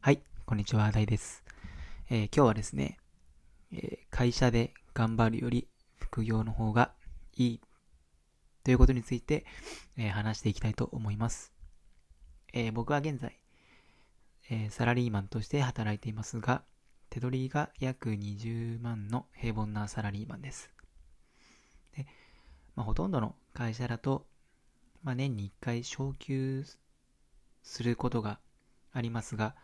はい、こんにちは、大です。えー、今日はですね、えー、会社で頑張るより副業の方がいいということについて、えー、話していきたいと思います。え僕は現在、えサラリーマンとして働いていますが、手取りが約20万の平凡なサラリーマンです。で、まあ、ほとんどの会社だと、まあ、年に1回昇給することがありますが、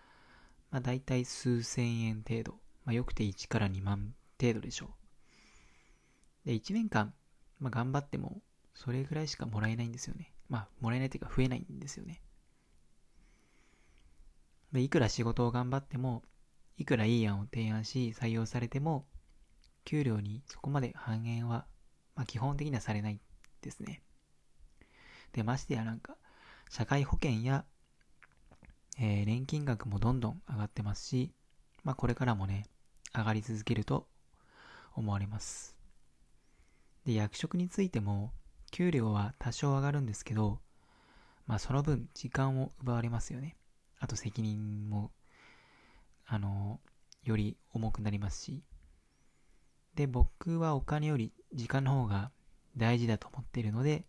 まあ、大体数千円程度、まあ、よくて1から2万程度でしょう。で、1年間、まあ、頑張っても、それぐらいしかもらえないんですよね。まあ、もらえないというか増えないんですよね。で、いくら仕事を頑張っても、いくらいい案を提案し採用されても、給料にそこまで半減は、まあ、基本的にはされないですね。で、ましてやなんか、社会保険やえー、年金額もどんどん上がってますし、まあこれからもね、上がり続けると思われます。で、役職についても、給料は多少上がるんですけど、まあその分時間を奪われますよね。あと責任も、あの、より重くなりますし。で、僕はお金より時間の方が大事だと思っているので、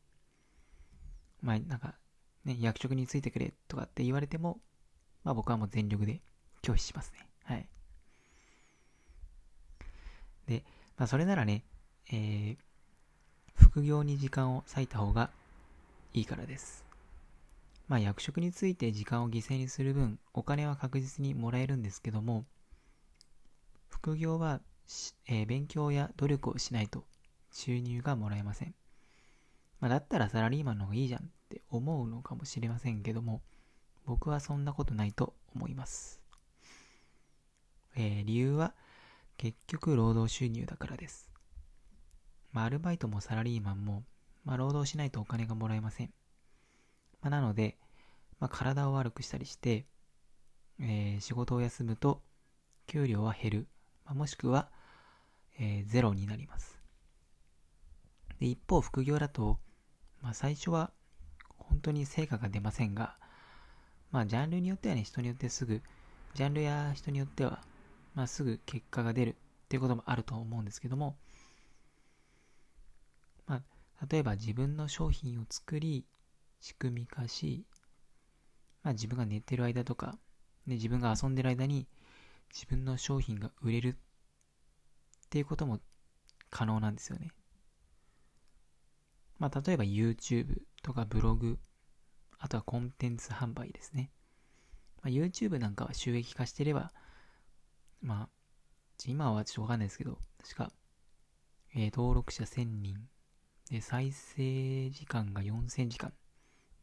まあなんか、ね、役職についてくれとかって言われても、まあ僕はもう全力で拒否しますね。はい。で、まあそれならね、えー、副業に時間を割いた方がいいからです。まあ役職について時間を犠牲にする分、お金は確実にもらえるんですけども、副業は、えー、勉強や努力をしないと収入がもらえません。まあ、だったらサラリーマンの方がいいじゃんって思うのかもしれませんけども、僕はそんなことないと思います。えー、理由は結局労働収入だからです。まあ、アルバイトもサラリーマンも、まあ、労働しないとお金がもらえません。まあ、なので、まあ、体を悪くしたりして、えー、仕事を休むと給料は減る、まあ、もしくは、えー、ゼロになります。で一方、副業だと、まあ、最初は本当に成果が出ませんが、まあ、ジャンルによってはね、人によってすぐ、ジャンルや人によっては、まあ、すぐ結果が出るっていうこともあると思うんですけども、まあ、例えば自分の商品を作り、仕組み化し、まあ、自分が寝てる間とか、ね、自分が遊んでる間に自分の商品が売れるっていうことも可能なんですよね。まあ、例えば YouTube とかブログあとはコンテンツ販売ですね。まあ、YouTube なんかは収益化してれば、まあ、今はちょっとわかんないですけど、確か、えー、登録者1000人。で、再生時間が4000時間。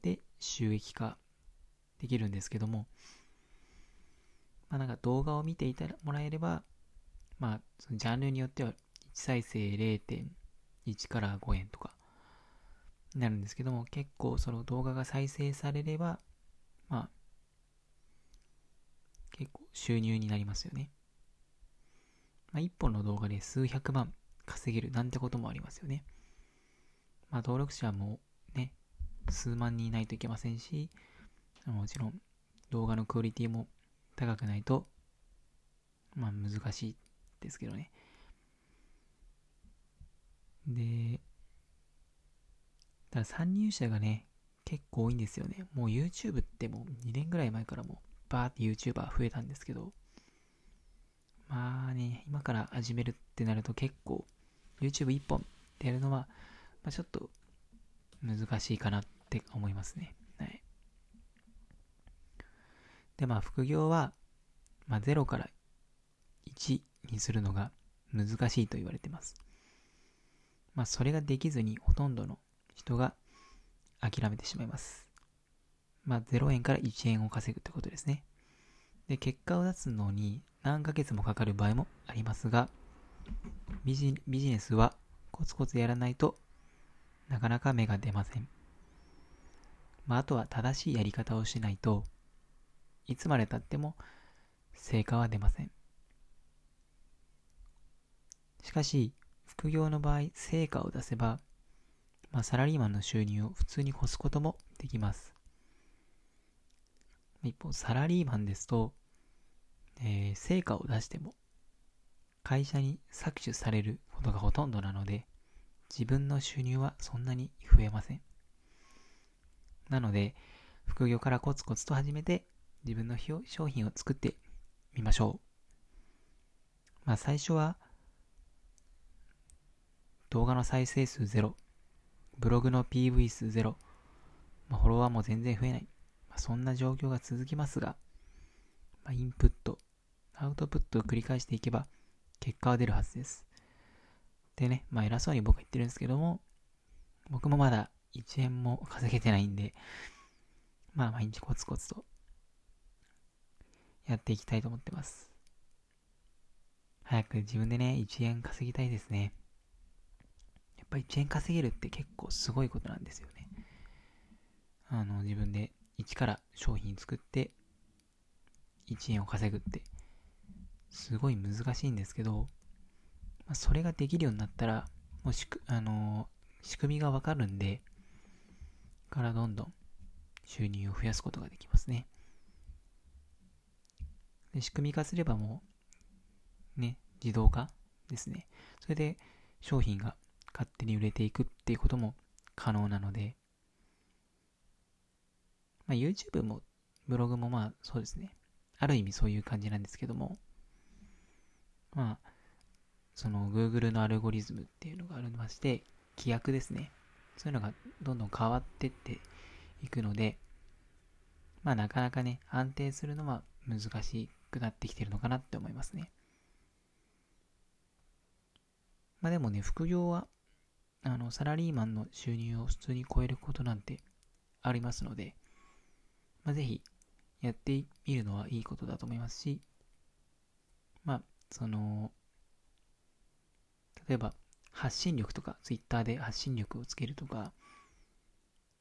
で収益化できるんですけども、まあなんか動画を見ていたもらえれば、まあ、そのジャンルによっては1再生0.1から5円とか、なるんですけども、結構その動画が再生されれば、まあ、結構収入になりますよね。まあ、一本の動画で数百万稼げるなんてこともありますよね。まあ、登録者もね、数万人いないといけませんし、もちろん動画のクオリティも高くないと、まあ難しいですけどね。で、だから参入者がね、結構多いんですよね。もう YouTube ってもう2年ぐらい前からもバーって YouTuber 増えたんですけど、まあね、今から始めるってなると結構 YouTube1 本ってやるのは、まあ、ちょっと難しいかなって思いますね。はい。で、まあ副業は、まあ0から1にするのが難しいと言われてます。まあそれができずにほとんどの人が諦めてしまいます。まあ、0円から1円を稼ぐってことですね。で、結果を出すのに何ヶ月もかかる場合もありますが、ビジビジネスはコツコツやらないとなかなか芽が出ません。まあ、あとは正しいやり方をしないといつまでたっても成果は出ません。しかし、副業の場合、成果を出せばまあ、サラリーマンの収入を普通に越すこともできます。一方、サラリーマンですと、えー、成果を出しても会社に搾取されることがほとんどなので自分の収入はそんなに増えません。なので、副業からコツコツと始めて自分の商品を作ってみましょう。まあ最初は動画の再生数ゼロ、ブログの PV 数ゼロ、まあ、フォロワーも全然増えない。まあ、そんな状況が続きますが、まあ、インプット、アウトプットを繰り返していけば結果は出るはずです。でね、まあ偉そうに僕は言ってるんですけども、僕もまだ1円も稼げてないんで、まあ毎日コツコツとやっていきたいと思ってます。早く自分でね、1円稼ぎたいですね。やっぱ1円稼げるって結構すごいことなんですよね。あの、自分で一から商品作って、1円を稼ぐって、すごい難しいんですけど、まあ、それができるようになったら、もうしく、あのー、仕組みがわかるんで、からどんどん収入を増やすことができますね。で仕組み化すればもう、ね、自動化ですね。それで商品が勝手に売れていくっていうことも可能なので、まあ、YouTube もブログもまあそうですね。ある意味そういう感じなんですけども、まあ、その Google のアルゴリズムっていうのがありまして、規約ですね。そういうのがどんどん変わってっていくので、まあなかなかね、安定するのは難しくなってきてるのかなって思いますね。まあでもね、副業は、あの、サラリーマンの収入を普通に超えることなんてありますので、まあぜひやってみるのはいいことだと思いますし、まあ、その、例えば発信力とか、ツイッターで発信力をつけるとか、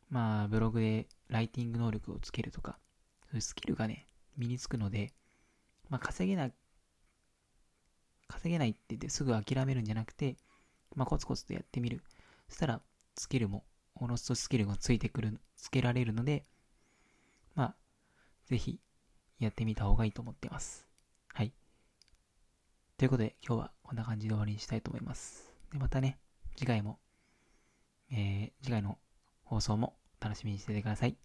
まあ、ブログでライティング能力をつけるとか、そういうスキルがね、身につくので、まあ、稼げな、稼げないって言ってすぐ諦めるんじゃなくて、まあ、コツコツとやってみる。そしたら、スキルも、おのずとスキルがついてくる、つけられるので、まあ、ぜひ、やってみた方がいいと思ってます。はい。ということで、今日はこんな感じで終わりにしたいと思います。で、またね、次回も、えー、次回の放送も楽しみにしててください。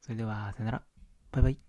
それでは、さよなら。バイバイ。